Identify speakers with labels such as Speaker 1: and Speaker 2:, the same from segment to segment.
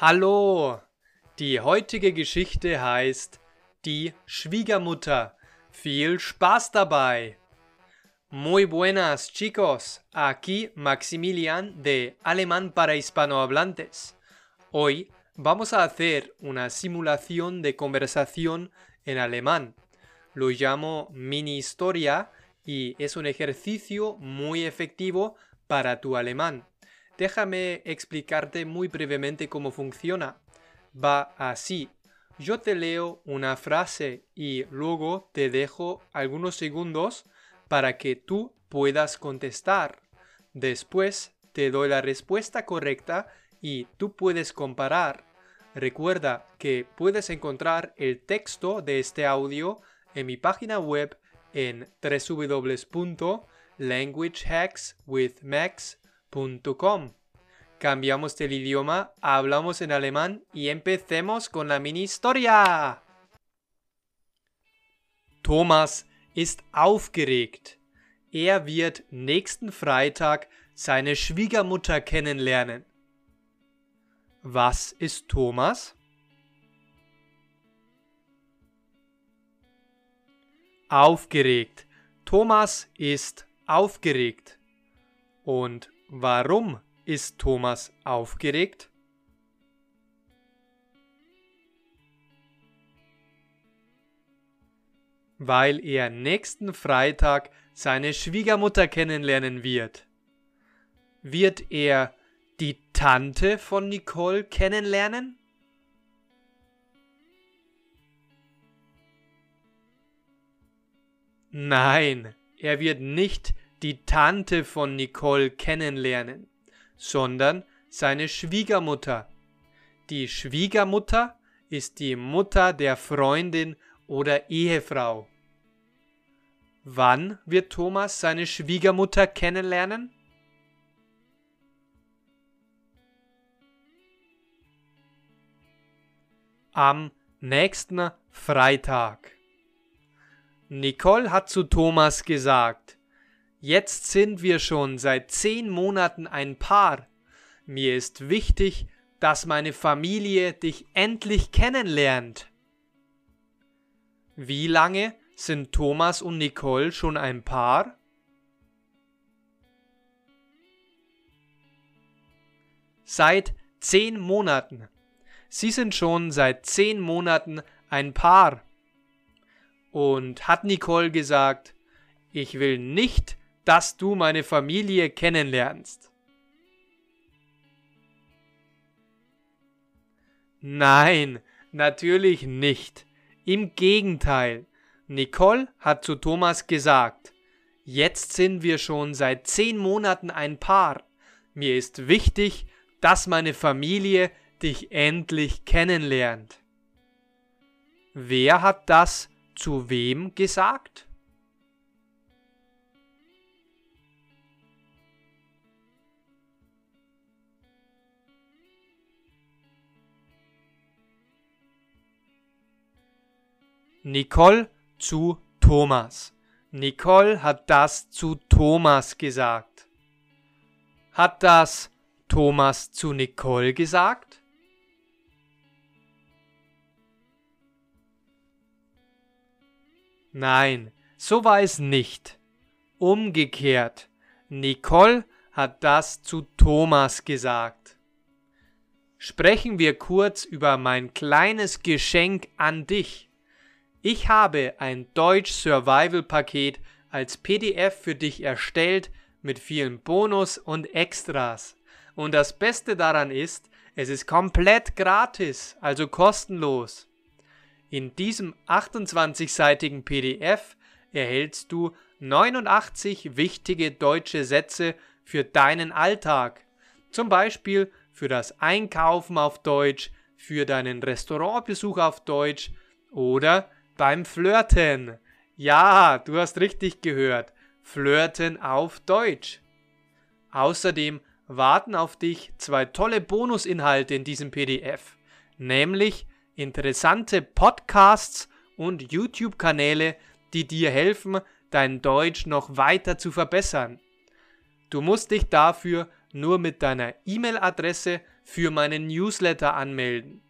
Speaker 1: Hallo! Die heutige Geschichte heißt Die Schwiegermutter. Viel Spaß dabei! Muy buenas chicos, aquí Maximilian de Alemán para Hispanohablantes. Hoy vamos a hacer una simulación de conversación en alemán. Lo llamo mini historia y es un ejercicio muy efectivo para tu alemán. Déjame explicarte muy brevemente cómo funciona. Va así. Yo te leo una frase y luego te dejo algunos segundos para que tú puedas contestar. Después te doy la respuesta correcta y tú puedes comparar. Recuerda que puedes encontrar el texto de este audio en mi página web en www.languagehackswithmax.com. Cambiamos del idioma, hablamos en alemán y empecemos con la mini historia. Thomas ist aufgeregt. Er wird nächsten Freitag seine Schwiegermutter kennenlernen. Was ist Thomas? Aufgeregt. Thomas ist aufgeregt. Und warum ist Thomas aufgeregt? Weil er nächsten Freitag seine Schwiegermutter kennenlernen wird. Wird er die Tante von Nicole kennenlernen? Nein, er wird nicht die Tante von Nicole kennenlernen, sondern seine Schwiegermutter. Die Schwiegermutter ist die Mutter der Freundin oder Ehefrau. Wann wird Thomas seine Schwiegermutter kennenlernen? Am nächsten Freitag. Nicole hat zu Thomas gesagt, jetzt sind wir schon seit zehn Monaten ein Paar. Mir ist wichtig, dass meine Familie dich endlich kennenlernt. Wie lange sind Thomas und Nicole schon ein Paar? Seit zehn Monaten. Sie sind schon seit zehn Monaten ein Paar. Und hat Nicole gesagt, ich will nicht, dass du meine Familie kennenlernst. Nein, natürlich nicht. Im Gegenteil. Nicole hat zu Thomas gesagt, jetzt sind wir schon seit zehn Monaten ein Paar. Mir ist wichtig, dass meine Familie dich endlich kennenlernt. Wer hat das zu wem gesagt? Nicole zu Thomas. Nicole hat das zu Thomas gesagt. Hat das Thomas zu Nicole gesagt? Nein, so war es nicht. Umgekehrt. Nicole hat das zu Thomas gesagt. Sprechen wir kurz über mein kleines Geschenk an dich. Ich habe ein Deutsch Survival Paket als PDF für dich erstellt mit vielen Bonus und Extras. Und das Beste daran ist, es ist komplett gratis, also kostenlos. In diesem 28-seitigen PDF erhältst du 89 wichtige deutsche Sätze für deinen Alltag. Zum Beispiel für das Einkaufen auf Deutsch, für deinen Restaurantbesuch auf Deutsch oder beim Flirten. Ja, du hast richtig gehört. Flirten auf Deutsch. Außerdem warten auf dich zwei tolle Bonusinhalte in diesem PDF, nämlich interessante Podcasts und YouTube-Kanäle, die dir helfen, dein Deutsch noch weiter zu verbessern. Du musst dich dafür nur mit deiner E-Mail-Adresse für meinen Newsletter anmelden.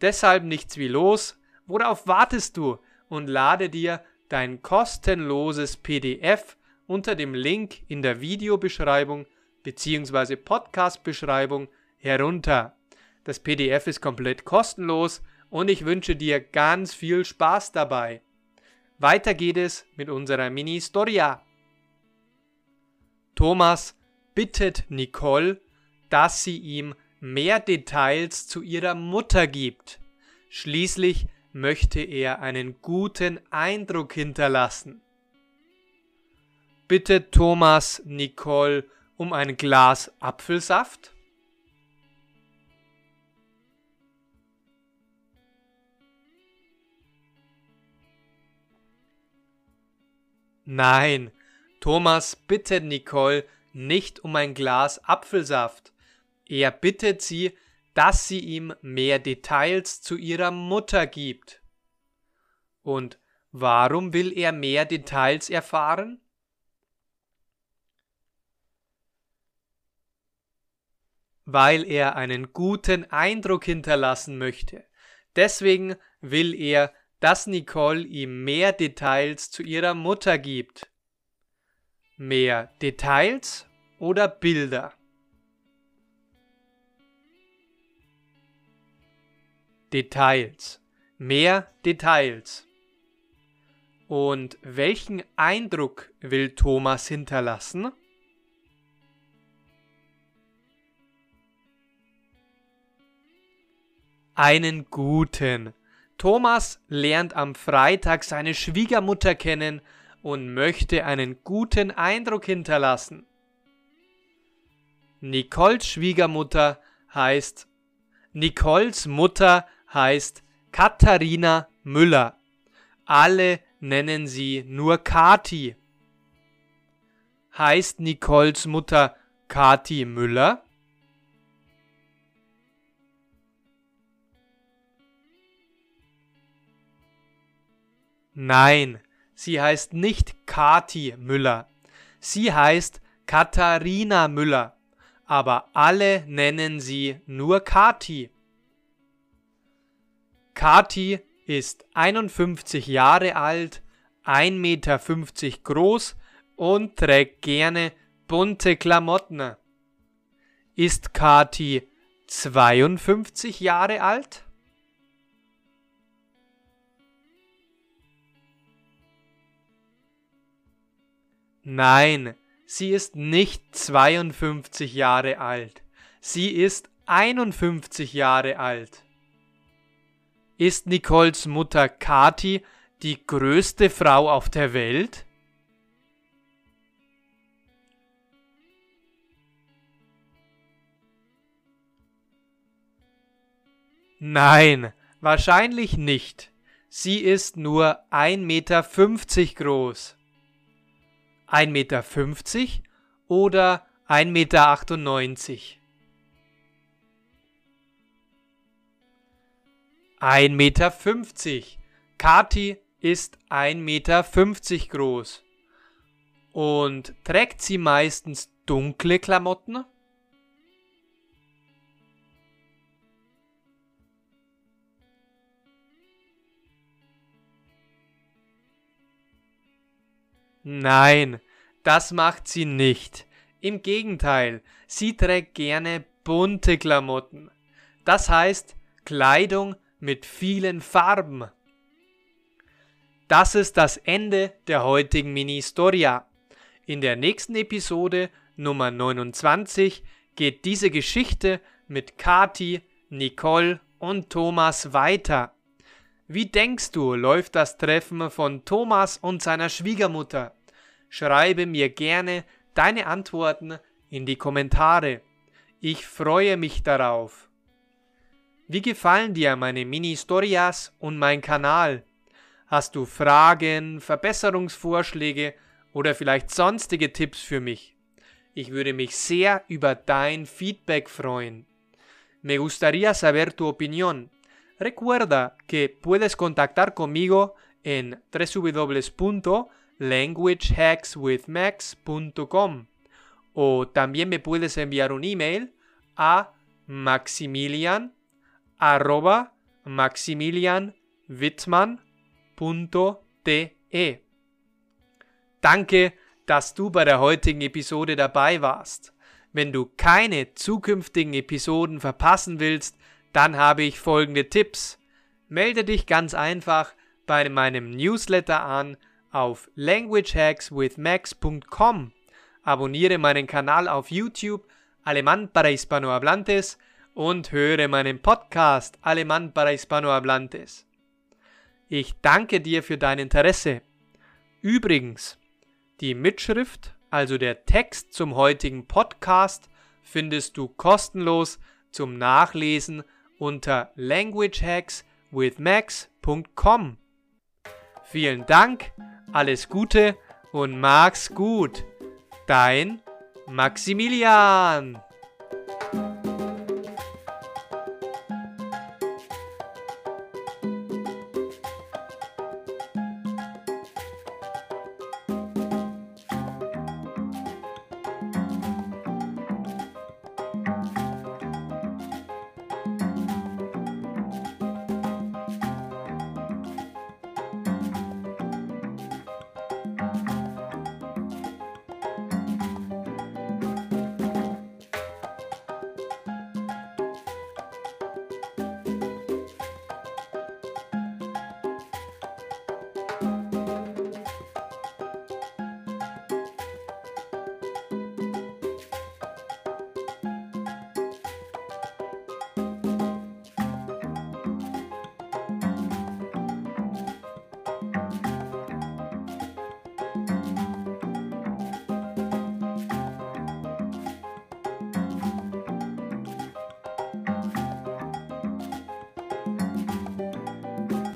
Speaker 1: Deshalb nichts wie los. Worauf wartest du? Und lade dir dein kostenloses PDF unter dem Link in der Videobeschreibung bzw. Podcast-Beschreibung herunter. Das PDF ist komplett kostenlos und ich wünsche dir ganz viel Spaß dabei. Weiter geht es mit unserer Mini-Storia. Thomas bittet Nicole, dass sie ihm mehr Details zu ihrer Mutter gibt. Schließlich möchte er einen guten Eindruck hinterlassen. Bittet Thomas Nicole um ein Glas Apfelsaft? Nein, Thomas bittet Nicole nicht um ein Glas Apfelsaft. Er bittet sie, dass sie ihm mehr Details zu ihrer Mutter gibt. Und warum will er mehr Details erfahren? Weil er einen guten Eindruck hinterlassen möchte. Deswegen will er, dass Nicole ihm mehr Details zu ihrer Mutter gibt. Mehr Details oder Bilder? Details. Mehr Details. Und welchen Eindruck will Thomas hinterlassen? Einen guten. Thomas lernt am Freitag seine Schwiegermutter kennen und möchte einen guten Eindruck hinterlassen. Nicoles Schwiegermutter heißt Nicoles Mutter heißt Katharina Müller. Alle nennen sie nur Kati. Heißt Nicoles Mutter Kati Müller? Nein, sie heißt nicht Kati Müller. Sie heißt Katharina Müller, aber alle nennen sie nur Kati. Kati ist 51 Jahre alt, 1,50 Meter groß und trägt gerne bunte Klamotten. Ist Kati 52 Jahre alt? Nein, sie ist nicht 52 Jahre alt. Sie ist 51 Jahre alt. Ist Nicoles Mutter Kati die größte Frau auf der Welt? Nein, wahrscheinlich nicht. Sie ist nur 1,50 Meter groß. 1,50 Meter oder 1,98 Meter? 1,50 Meter. Kati ist 1,50 Meter groß. Und trägt sie meistens dunkle Klamotten? Nein, das macht sie nicht. Im Gegenteil, sie trägt gerne bunte Klamotten. Das heißt Kleidung mit vielen Farben. Das ist das Ende der heutigen Mini-Storia. In der nächsten Episode Nummer 29 geht diese Geschichte mit Kati, Nicole und Thomas weiter. Wie denkst du, läuft das Treffen von Thomas und seiner Schwiegermutter? Schreibe mir gerne deine Antworten in die Kommentare. Ich freue mich darauf. Wie gefallen dir meine Mini-Storias und mein Kanal? Hast du Fragen, Verbesserungsvorschläge oder vielleicht sonstige Tipps für mich? Ich würde mich sehr über dein Feedback freuen. Me gustaría saber tu opinión. Recuerda que puedes contactar conmigo en www.languagehackswithmax.com o también me puedes enviar un email a maximilian arroba maximilianwittmann.de. Danke, dass du bei der heutigen Episode dabei warst. Wenn du keine zukünftigen Episoden verpassen willst, dann habe ich folgende Tipps. Melde dich ganz einfach bei meinem Newsletter an auf languagehackswithmax.com. Abonniere meinen Kanal auf YouTube Alemán para Hispanohablantes und höre meinen Podcast Alemán para Hispanohablantes. Ich danke dir für dein Interesse. Übrigens, die Mitschrift, also der Text zum heutigen Podcast, findest du kostenlos zum Nachlesen unter languagehackswithmax.com. Vielen Dank, alles Gute und mag's gut. Dein Maximilian.